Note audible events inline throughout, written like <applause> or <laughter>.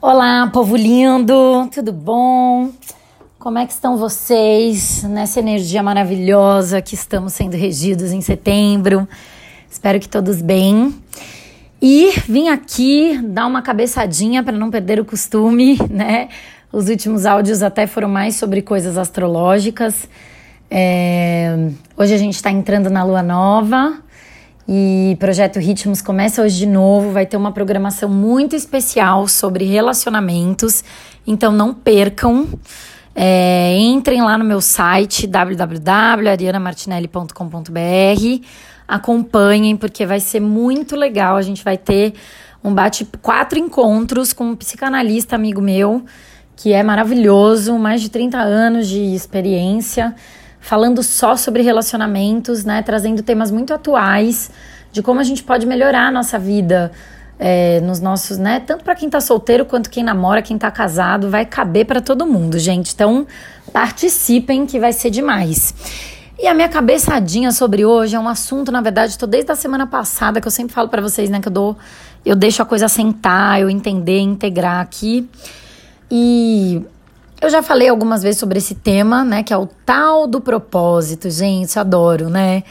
Olá, povo lindo, tudo bom? Como é que estão vocês nessa energia maravilhosa que estamos sendo regidos em setembro? Espero que todos bem. E vim aqui dar uma cabeçadinha para não perder o costume, né? Os últimos áudios até foram mais sobre coisas astrológicas. É... Hoje a gente está entrando na lua nova, e Projeto Ritmos começa hoje de novo, vai ter uma programação muito especial sobre relacionamentos, então não percam. É, entrem lá no meu site www.arianamartinelli.com.br, acompanhem porque vai ser muito legal. A gente vai ter um bate quatro encontros com um psicanalista amigo meu que é maravilhoso, mais de 30 anos de experiência falando só sobre relacionamentos, né? Trazendo temas muito atuais de como a gente pode melhorar a nossa vida. É, nos nossos, né? Tanto para quem tá solteiro quanto quem namora, quem tá casado, vai caber para todo mundo, gente. Então, participem que vai ser demais. E a minha cabeçadinha sobre hoje é um assunto, na verdade, tô desde a semana passada que eu sempre falo para vocês, né, que eu dou, eu deixo a coisa sentar, eu entender, integrar aqui. E eu já falei algumas vezes sobre esse tema, né? Que é o tal do propósito. Gente, adoro, né?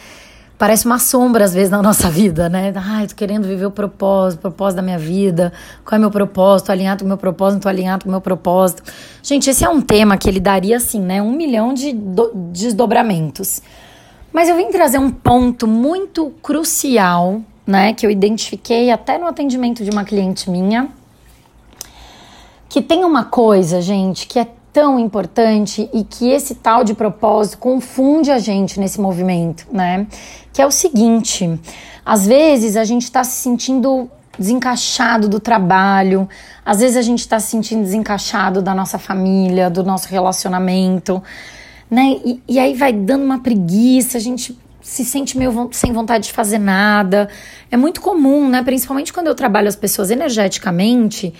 Parece uma sombra às vezes na nossa vida, né? Ai, tô querendo viver o propósito, o propósito da minha vida. Qual é meu propósito? Tô alinhado com o meu propósito, tô alinhado com o meu propósito. Gente, esse é um tema que ele daria, assim, né? Um milhão de desdobramentos. Mas eu vim trazer um ponto muito crucial, né? Que eu identifiquei até no atendimento de uma cliente minha. Que tem uma coisa, gente, que é tão importante e que esse tal de propósito confunde a gente nesse movimento, né? Que é o seguinte: às vezes a gente está se sentindo desencaixado do trabalho, às vezes a gente está se sentindo desencaixado da nossa família, do nosso relacionamento, né? E, e aí vai dando uma preguiça, a gente se sente meio sem vontade de fazer nada. É muito comum, né? Principalmente quando eu trabalho as pessoas energeticamente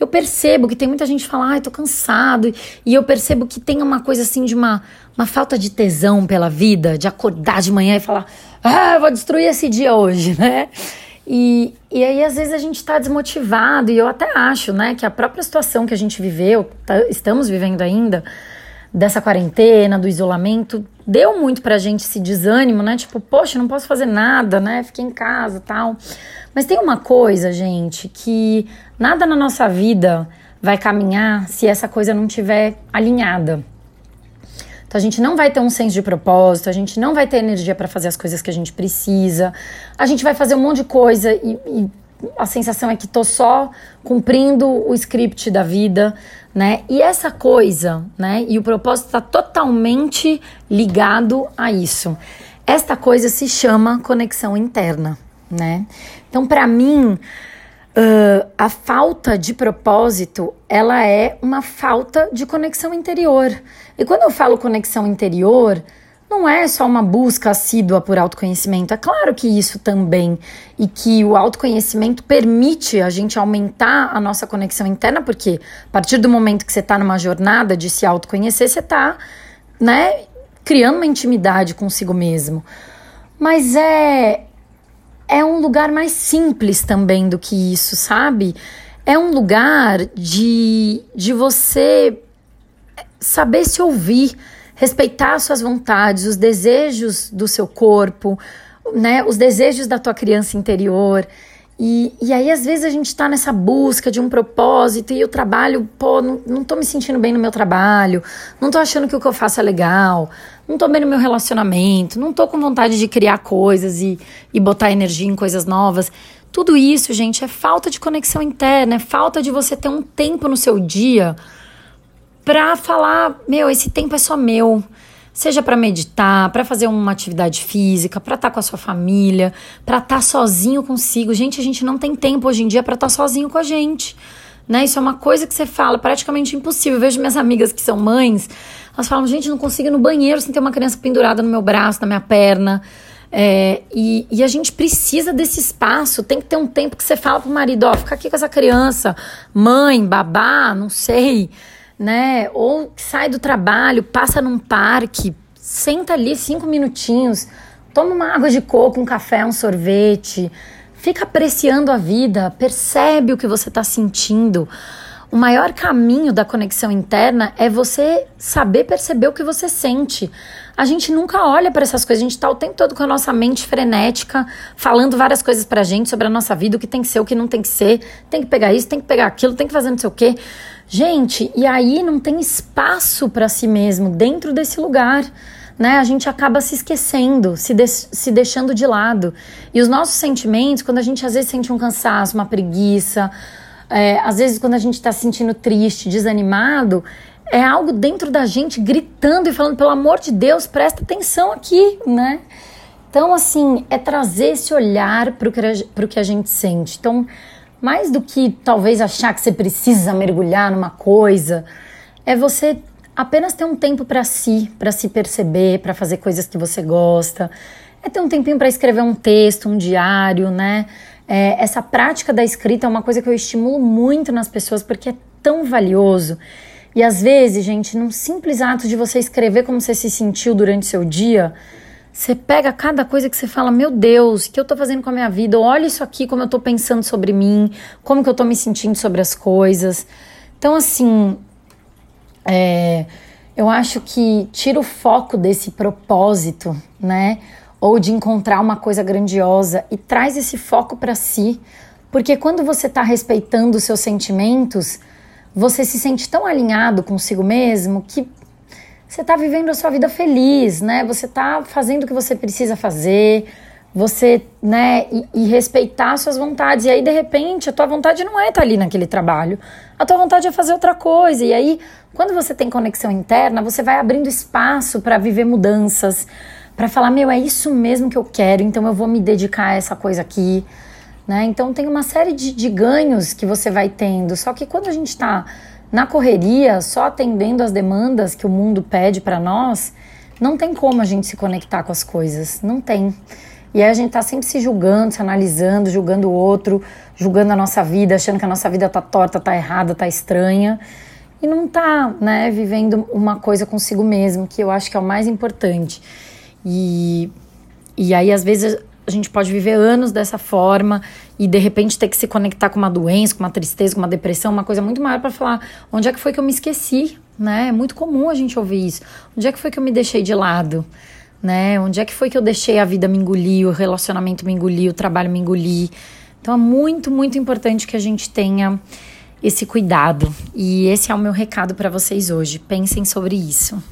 eu percebo que tem muita gente que fala, ai, tô cansado. E eu percebo que tem uma coisa assim de uma, uma falta de tesão pela vida, de acordar de manhã e falar, ah, vou destruir esse dia hoje, <laughs> né? E, e aí, às vezes, a gente está desmotivado, e eu até acho, né, que a própria situação que a gente viveu, tá, estamos vivendo ainda, dessa quarentena, do isolamento, deu muito pra gente esse desânimo, né? Tipo, poxa, não posso fazer nada, né? Fiquei em casa tal. Mas tem uma coisa, gente, que nada na nossa vida vai caminhar se essa coisa não tiver alinhada. Então a gente não vai ter um senso de propósito, a gente não vai ter energia para fazer as coisas que a gente precisa, a gente vai fazer um monte de coisa e, e a sensação é que tô só cumprindo o script da vida, né? E essa coisa, né? E o propósito está totalmente ligado a isso. Esta coisa se chama conexão interna, né? Então, para mim, uh, a falta de propósito, ela é uma falta de conexão interior. E quando eu falo conexão interior, não é só uma busca assídua por autoconhecimento. É claro que isso também. E que o autoconhecimento permite a gente aumentar a nossa conexão interna, porque a partir do momento que você está numa jornada de se autoconhecer, você está, né, criando uma intimidade consigo mesmo. Mas é, é um lugar mais simples também do que isso, sabe? É um lugar de, de você saber se ouvir, respeitar suas vontades, os desejos do seu corpo, né? Os desejos da tua criança interior. E, e aí, às vezes, a gente tá nessa busca de um propósito e o trabalho, pô, não, não tô me sentindo bem no meu trabalho, não tô achando que o que eu faço é legal, não tô bem no meu relacionamento, não tô com vontade de criar coisas e, e botar energia em coisas novas. Tudo isso, gente, é falta de conexão interna, é falta de você ter um tempo no seu dia pra falar: meu, esse tempo é só meu. Seja para meditar, para fazer uma atividade física, para estar tá com a sua família, para estar tá sozinho consigo. Gente, a gente não tem tempo hoje em dia para estar tá sozinho com a gente. Né? Isso é uma coisa que você fala, praticamente impossível. Eu vejo minhas amigas que são mães, elas falam, gente, não consigo ir no banheiro sem ter uma criança pendurada no meu braço, na minha perna. É, e, e, a gente precisa desse espaço. Tem que ter um tempo que você fala pro marido, ó, fica aqui com essa criança, mãe, babá, não sei né? Ou sai do trabalho, passa num parque, senta ali cinco minutinhos, toma uma água de coco, um café, um sorvete, fica apreciando a vida, percebe o que você está sentindo. o maior caminho da conexão interna é você saber perceber o que você sente. A gente nunca olha para essas coisas, a gente está o tempo todo com a nossa mente frenética, falando várias coisas pra gente sobre a nossa vida, o que tem que ser, o que não tem que ser, tem que pegar isso, tem que pegar aquilo, tem que fazer não sei o quê. Gente, e aí não tem espaço para si mesmo dentro desse lugar. Né, a gente acaba se esquecendo, se, de se deixando de lado. E os nossos sentimentos, quando a gente às vezes sente um cansaço, uma preguiça, é, às vezes, quando a gente está se sentindo triste, desanimado, é algo dentro da gente gritando e falando: pelo amor de Deus, presta atenção aqui, né? Então, assim, é trazer esse olhar para o que a gente sente. Então, mais do que talvez achar que você precisa mergulhar numa coisa, é você apenas ter um tempo para si, para se perceber, para fazer coisas que você gosta. É ter um tempinho para escrever um texto, um diário, né? É, essa prática da escrita é uma coisa que eu estimulo muito nas pessoas porque é tão valioso. E às vezes, gente, num simples ato de você escrever como você se sentiu durante o seu dia, você pega cada coisa que você fala, meu Deus, o que eu tô fazendo com a minha vida? Olha isso aqui, como eu tô pensando sobre mim, como que eu tô me sentindo sobre as coisas. Então, assim, é, eu acho que tira o foco desse propósito, né? ou de encontrar uma coisa grandiosa e traz esse foco para si, porque quando você está respeitando os seus sentimentos, você se sente tão alinhado consigo mesmo que você está vivendo a sua vida feliz, né? Você está fazendo o que você precisa fazer, você, né, e, e, respeitar suas vontades. E aí, de repente, a tua vontade não é estar tá ali naquele trabalho. A tua vontade é fazer outra coisa. E aí, quando você tem conexão interna, você vai abrindo espaço para viver mudanças, para falar, meu, é isso mesmo que eu quero, então eu vou me dedicar a essa coisa aqui. Né? Então tem uma série de, de ganhos que você vai tendo. Só que quando a gente está na correria, só atendendo as demandas que o mundo pede para nós, não tem como a gente se conectar com as coisas. Não tem. E aí a gente tá sempre se julgando, se analisando, julgando o outro, julgando a nossa vida, achando que a nossa vida tá torta, tá errada, tá estranha. E não tá, né, vivendo uma coisa consigo mesmo, que eu acho que é o mais importante. E, e aí, às vezes, a gente pode viver anos dessa forma e de repente ter que se conectar com uma doença, com uma tristeza, com uma depressão, uma coisa muito maior para falar onde é que foi que eu me esqueci, né? É muito comum a gente ouvir isso. Onde é que foi que eu me deixei de lado, né? Onde é que foi que eu deixei a vida me engolir, o relacionamento me engolir, o trabalho me engolir. Então é muito, muito importante que a gente tenha esse cuidado. E esse é o meu recado para vocês hoje. Pensem sobre isso.